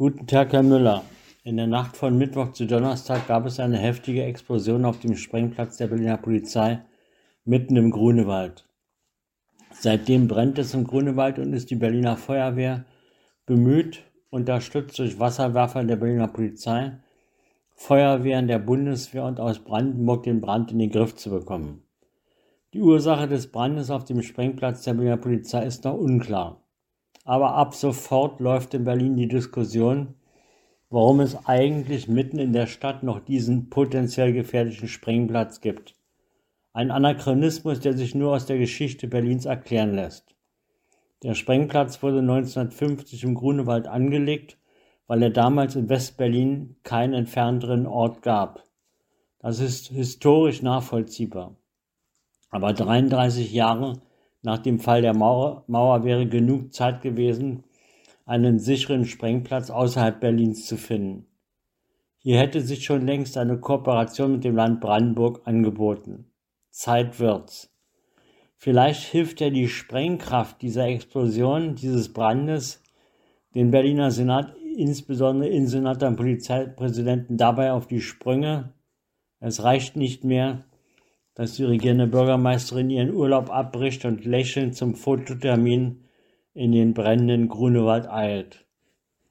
Guten Tag, Herr Müller. In der Nacht von Mittwoch zu Donnerstag gab es eine heftige Explosion auf dem Sprengplatz der Berliner Polizei mitten im Grunewald. Seitdem brennt es im Grunewald und ist die Berliner Feuerwehr bemüht, unterstützt durch Wasserwerfer der Berliner Polizei, Feuerwehren der Bundeswehr und aus Brandenburg den Brand in den Griff zu bekommen. Die Ursache des Brandes auf dem Sprengplatz der Berliner Polizei ist noch unklar. Aber ab sofort läuft in Berlin die Diskussion, warum es eigentlich mitten in der Stadt noch diesen potenziell gefährlichen Sprengplatz gibt. Ein Anachronismus, der sich nur aus der Geschichte Berlins erklären lässt. Der Sprengplatz wurde 1950 im Grunewald angelegt, weil er damals in Westberlin keinen entfernteren Ort gab. Das ist historisch nachvollziehbar. Aber 33 Jahre nach dem Fall der Mauer, Mauer wäre genug Zeit gewesen, einen sicheren Sprengplatz außerhalb Berlins zu finden. Hier hätte sich schon längst eine Kooperation mit dem Land Brandenburg angeboten. Zeit wird's. Vielleicht hilft ja die Sprengkraft dieser Explosion, dieses Brandes, den Berliner Senat, insbesondere Innensenator und Polizeipräsidenten, dabei auf die Sprünge. Es reicht nicht mehr, dass die regierende Bürgermeisterin ihren Urlaub abbricht und lächelnd zum Fototermin in den brennenden Grunewald eilt.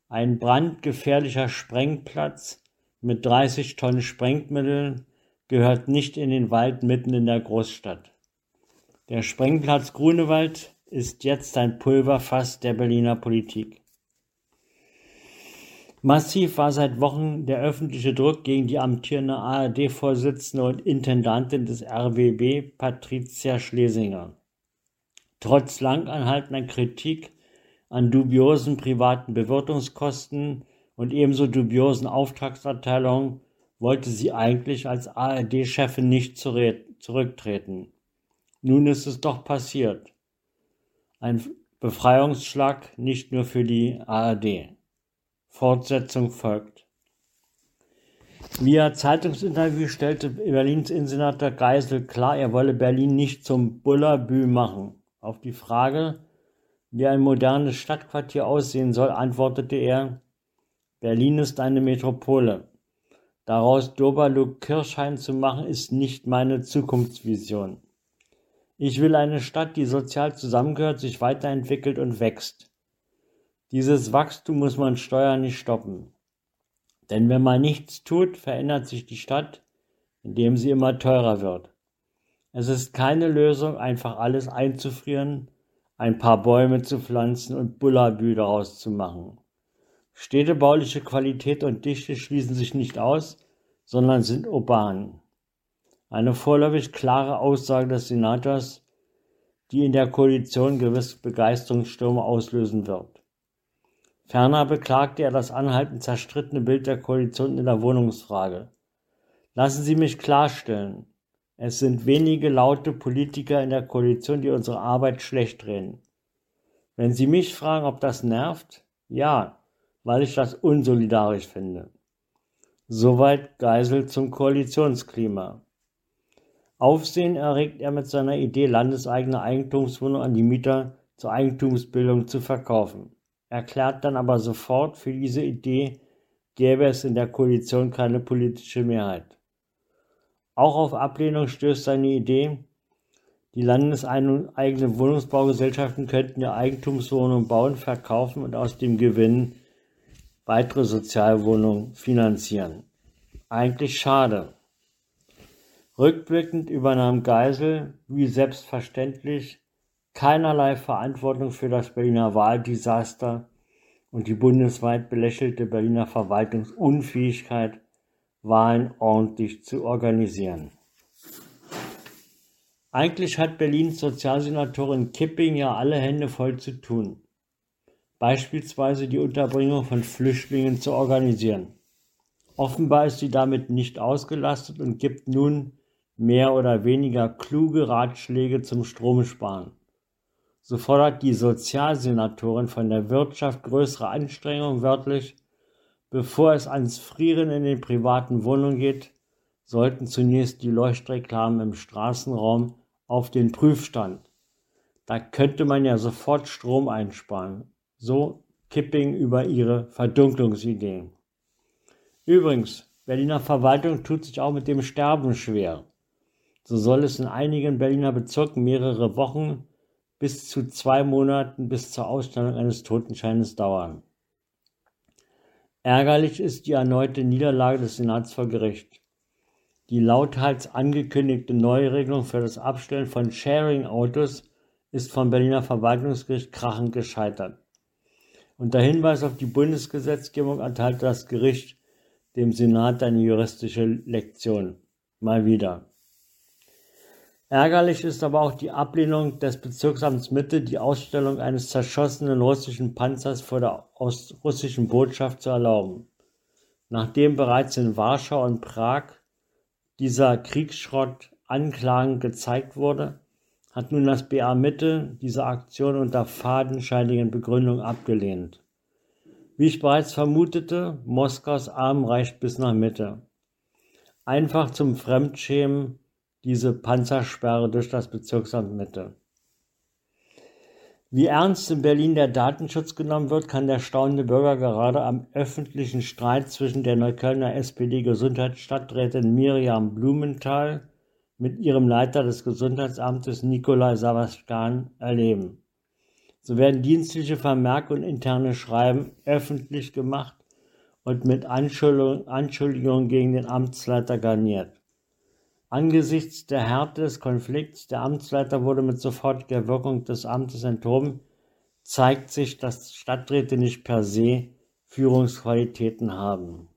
Ein brandgefährlicher Sprengplatz mit 30 Tonnen Sprengmitteln gehört nicht in den Wald mitten in der Großstadt. Der Sprengplatz Grunewald ist jetzt ein Pulverfass der Berliner Politik. Massiv war seit Wochen der öffentliche Druck gegen die amtierende ARD-Vorsitzende und Intendantin des RWB, Patricia Schlesinger. Trotz lang anhaltender Kritik an dubiosen privaten Bewirtungskosten und ebenso dubiosen Auftragserteilungen wollte sie eigentlich als ARD-Chefin nicht zurücktreten. Nun ist es doch passiert. Ein Befreiungsschlag nicht nur für die ARD. Fortsetzung folgt. Via Zeitungsinterview stellte Berlins Innensenator Geisel klar, er wolle Berlin nicht zum Bullabü machen. Auf die Frage, wie ein modernes Stadtquartier aussehen soll, antwortete er, Berlin ist eine Metropole. Daraus Doberlug-Kirchhain zu machen, ist nicht meine Zukunftsvision. Ich will eine Stadt, die sozial zusammengehört, sich weiterentwickelt und wächst. Dieses Wachstum muss man steuern nicht stoppen. Denn wenn man nichts tut, verändert sich die Stadt, indem sie immer teurer wird. Es ist keine Lösung, einfach alles einzufrieren, ein paar Bäume zu pflanzen und Bullabü daraus zu machen. Städtebauliche Qualität und Dichte schließen sich nicht aus, sondern sind urban. Eine vorläufig klare Aussage des Senators, die in der Koalition gewiss Begeisterungsstürme auslösen wird. Ferner beklagte er das anhaltend zerstrittene Bild der Koalition in der Wohnungsfrage. Lassen Sie mich klarstellen, es sind wenige laute Politiker in der Koalition, die unsere Arbeit schlecht reden. Wenn Sie mich fragen, ob das nervt, ja, weil ich das unsolidarisch finde. Soweit Geisel zum Koalitionsklima. Aufsehen erregt er mit seiner Idee, landeseigene Eigentumswohnungen an die Mieter zur Eigentumsbildung zu verkaufen. Erklärt dann aber sofort, für diese Idee gäbe es in der Koalition keine politische Mehrheit. Auch auf Ablehnung stößt seine Idee, die landeseigenen Wohnungsbaugesellschaften könnten ja Eigentumswohnungen bauen, verkaufen und aus dem Gewinn weitere Sozialwohnungen finanzieren. Eigentlich schade. Rückblickend übernahm Geisel, wie selbstverständlich, keinerlei Verantwortung für das Berliner Wahldesaster und die bundesweit belächelte Berliner Verwaltungsunfähigkeit Wahlen ordentlich zu organisieren. Eigentlich hat Berlins Sozialsenatorin Kipping ja alle Hände voll zu tun. Beispielsweise die Unterbringung von Flüchtlingen zu organisieren. Offenbar ist sie damit nicht ausgelastet und gibt nun mehr oder weniger kluge Ratschläge zum Stromsparen. So fordert die Sozialsenatorin von der Wirtschaft größere Anstrengungen wörtlich Bevor es ans Frieren in den privaten Wohnungen geht, sollten zunächst die Leuchtreklamen im Straßenraum auf den Prüfstand. Da könnte man ja sofort Strom einsparen. So Kipping über ihre Verdunklungsideen. Übrigens, Berliner Verwaltung tut sich auch mit dem Sterben schwer. So soll es in einigen Berliner Bezirken mehrere Wochen bis zu zwei Monaten bis zur Ausstellung eines Totenscheines dauern. Ärgerlich ist die erneute Niederlage des Senats vor Gericht. Die lauthals angekündigte Neuregelung für das Abstellen von Sharing-Autos ist vom Berliner Verwaltungsgericht krachend gescheitert. Unter Hinweis auf die Bundesgesetzgebung erteilte das Gericht dem Senat eine juristische Lektion. Mal wieder. Ärgerlich ist aber auch die Ablehnung des Bezirksamts Mitte, die Ausstellung eines zerschossenen russischen Panzers vor der russischen Botschaft zu erlauben. Nachdem bereits in Warschau und Prag dieser Kriegsschrott anklagend gezeigt wurde, hat nun das BA Mitte diese Aktion unter fadenscheinigen Begründungen abgelehnt. Wie ich bereits vermutete, Moskaus Arm reicht bis nach Mitte. Einfach zum Fremdschämen diese Panzersperre durch das Bezirksamt Mitte. Wie ernst in Berlin der Datenschutz genommen wird, kann der staunende Bürger gerade am öffentlichen Streit zwischen der Neuköllner SPD-Gesundheitsstadträtin Miriam Blumenthal mit ihrem Leiter des Gesundheitsamtes Nikolai Savaskan erleben. So werden dienstliche Vermerke und interne Schreiben öffentlich gemacht und mit Anschuldigungen gegen den Amtsleiter garniert. Angesichts der Härte des Konflikts, der Amtsleiter wurde mit sofortiger Wirkung des Amtes enthoben, zeigt sich, dass Stadträte nicht per se Führungsqualitäten haben.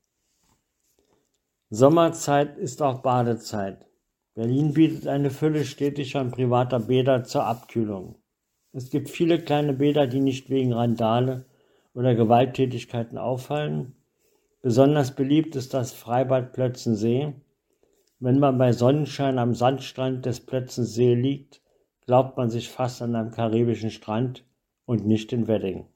Sommerzeit ist auch Badezeit. Berlin bietet eine Fülle städtischer und privater Bäder zur Abkühlung. Es gibt viele kleine Bäder, die nicht wegen Randale oder Gewalttätigkeiten auffallen. Besonders beliebt ist das Freibad Plötzensee, wenn man bei Sonnenschein am Sandstrand des Plötzensee liegt, glaubt man sich fast an einem karibischen Strand und nicht in Wedding.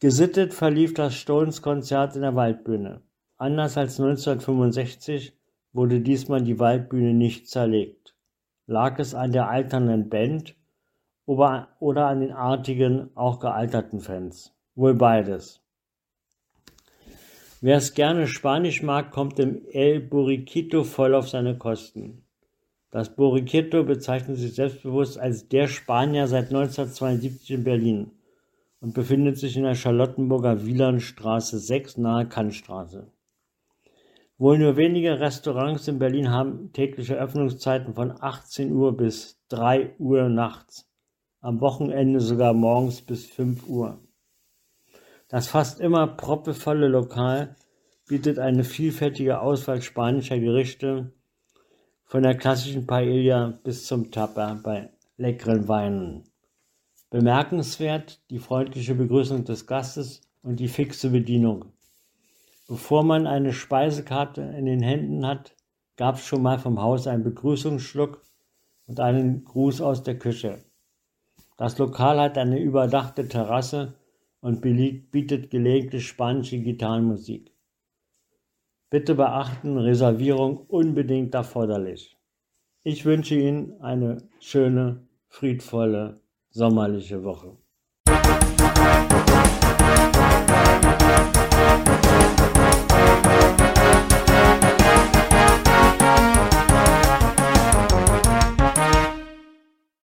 Gesittet verlief das Stones-Konzert in der Waldbühne. Anders als 1965 wurde diesmal die Waldbühne nicht zerlegt. Lag es an der alternden Band oder an den artigen, auch gealterten Fans? Wohl beides. Wer es gerne Spanisch mag, kommt im El Burriquito voll auf seine Kosten. Das Burriquito bezeichnet sich selbstbewusst als der Spanier seit 1972 in Berlin und befindet sich in der Charlottenburger Wielandstraße 6 nahe Kannstraße. Wohl nur wenige Restaurants in Berlin haben tägliche Öffnungszeiten von 18 Uhr bis 3 Uhr nachts, am Wochenende sogar morgens bis 5 Uhr. Das fast immer proppevolle Lokal bietet eine vielfältige Auswahl spanischer Gerichte, von der klassischen Paella bis zum Tapa bei leckeren Weinen. Bemerkenswert die freundliche Begrüßung des Gastes und die fixe Bedienung. Bevor man eine Speisekarte in den Händen hat, gab es schon mal vom Haus einen Begrüßungsschluck und einen Gruß aus der Küche. Das Lokal hat eine überdachte Terrasse und bietet gelegentlich spanische Gitarrenmusik. Bitte beachten, Reservierung unbedingt erforderlich. Ich wünsche Ihnen eine schöne, friedvolle, sommerliche Woche.